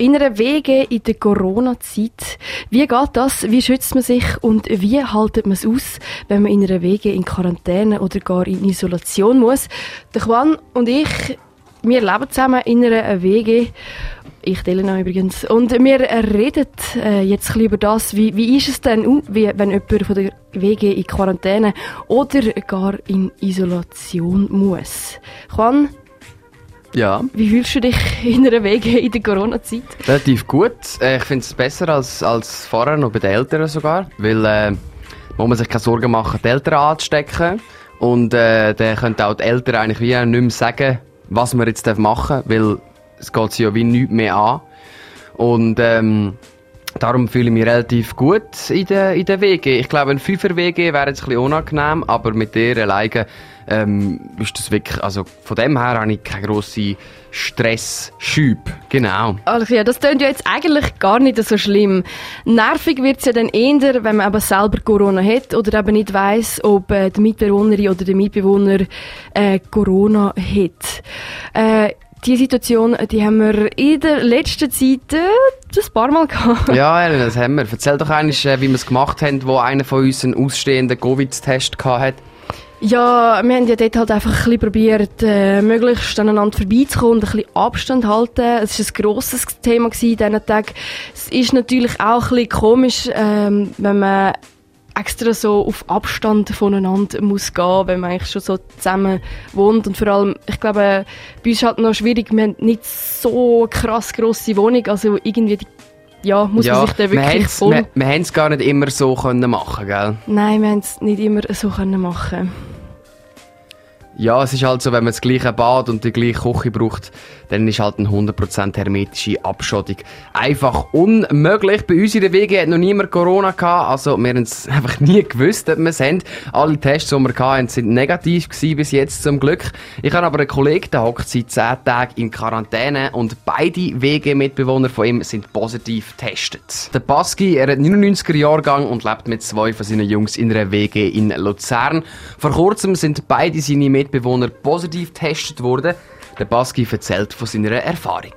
In einer Wege in der Corona-Zeit. Wie geht das? Wie schützt man sich und wie haltet man es aus, wenn man in einer Wege in Quarantäne oder gar in Isolation muss? Der Juan und ich, wir leben zusammen in einer Wege. Ich Elena übrigens. Und wir reden äh, jetzt ein über das, wie, wie ist es denn, wie, wenn jemand von der WG in Quarantäne oder gar in Isolation muss. Juan, ja. Wie fühlst du dich in einer Wege in der Corona-Zeit? Relativ gut. Äh, ich finde es besser als, als vorher, noch bei den Eltern sogar. Weil äh, muss man sich keine Sorgen machen, die Eltern anzustecken. Und äh, dann können auch die Eltern eigentlich wie nicht mehr sagen, was man jetzt machen darf, weil es geht sie ja wie nichts mehr an. Und ähm, darum fühle ich mich relativ gut in der, in der WG. Ich glaube, ein Fünfer-WG wäre jetzt ein bisschen unangenehm, aber mit der alleine ähm, ist das wirklich, also von dem her habe ich keine grosse Stressschübe. Genau. Ja, das klingt ja jetzt eigentlich gar nicht so schlimm. Nervig wird es ja dann eher, wenn man aber selber Corona hat oder eben nicht weiss, ob äh, die Mitbewohnerin oder der Mitbewohner äh, Corona hat. Äh, die Situation, die haben wir in der letzten Zeit äh, ein paar Mal gehabt. Ja, Ellen, das haben wir. Erzähl doch einmal, äh, wie wir es gemacht haben, wo einer von uns einen ausstehenden Covid-Test hatte. Ja, wir haben ja dort halt einfach ein bisschen probiert, äh, möglichst aneinander vorbeizukommen und ein bisschen Abstand halten. Es war ein grosses Thema in diesen Tagen. Es ist natürlich auch ein bisschen komisch, ähm, wenn man extra so auf Abstand voneinander muss gehen, wenn man eigentlich schon so zusammen wohnt und vor allem, ich glaube, bei uns ist halt noch schwierig, wir haben nicht so krass grosse Wohnung, also irgendwie die ja, muss ja, man sich da wirklich voll... Wir, wir haben es gar nicht immer so können machen, gell? Nein, wir haben es nicht immer so können machen ja, es ist halt so, wenn man das gleiche Bad und die gleiche Küche braucht, dann ist halt eine 100% hermetische Abschottung einfach unmöglich. Bei uns in der WG hat noch niemand Corona gehabt, also wir haben es einfach nie gewusst, ob wir es haben. Alle Tests, die wir hatten, sind negativ gewesen bis jetzt zum Glück. Ich habe aber einen Kollegen, der hockt seit 10 Tagen in Quarantäne und beide WG-Mitbewohner von ihm sind positiv getestet. Der Baski, er hat 99er Jahrgang und lebt mit zwei von seinen Jungs in einer WG in Luzern. Vor kurzem sind beide seine Mitbewohner Mitbewohner positiv getestet worden. Der Baski erzählt von seiner Erfahrung.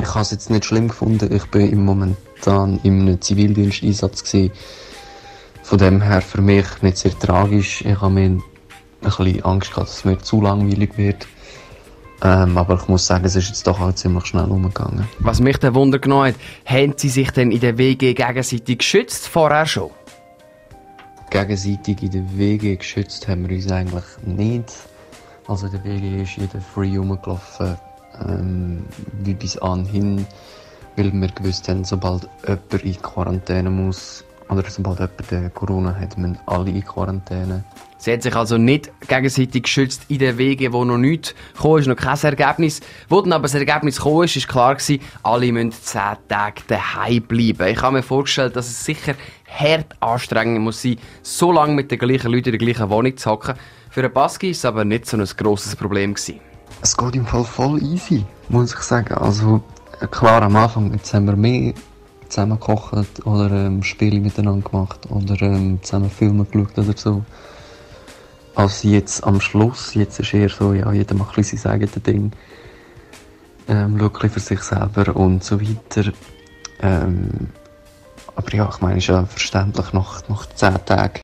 Ich habe es jetzt nicht schlimm gefunden. Ich bin im momentan einem Zivildiensteinsatz gewesen. Von dem her für mich nicht sehr tragisch. Ich habe mir ein bisschen Angst gehabt, dass es mir zu langweilig wird. Ähm, aber ich muss sagen, es ist jetzt doch auch ziemlich schnell umgegangen. Was mich dann Wunder genommen hat, haben Sie sich denn in der WG gegenseitig geschützt vorher schon? Gegenseitig in der WG geschützt haben wir uns eigentlich nicht. Also der WG ist jeder free rumgelaufen, ähm, wie bis anhin, weil wir gewusst haben, sobald jemand in Quarantäne muss, oder sobald jemand Corona hat, müssen alle in Quarantäne. Sie hat sich also nicht gegenseitig geschützt in den Wegen, wo noch nichts gekommen ist, noch kein Ergebnis. Wo dann aber das Ergebnis gekommen ist, ist klar gewesen, alle müssen 10 Tage daheim bleiben. Ich habe mir vorgestellt, dass es sicher hart anstrengend muss sein, so lange mit den gleichen Leuten in der gleichen Wohnung zu hocken. Für einen Baski war es aber nicht so ein grosses Problem. Gewesen. Es geht im Fall voll easy, muss ich sagen. Also, klar, am Anfang, jetzt haben wir mehr zusammen gekocht oder ähm, Spiele miteinander gemacht oder ähm, zusammen Filme geschaut oder so. Als jetzt am Schluss, jetzt ist eher so, ja, jeder macht ein sein eigenes Ding. Ähm, schaut für sich selber und so weiter. Ähm, aber ja, ich meine, ist ja verständlich nach, nach 10 Tagen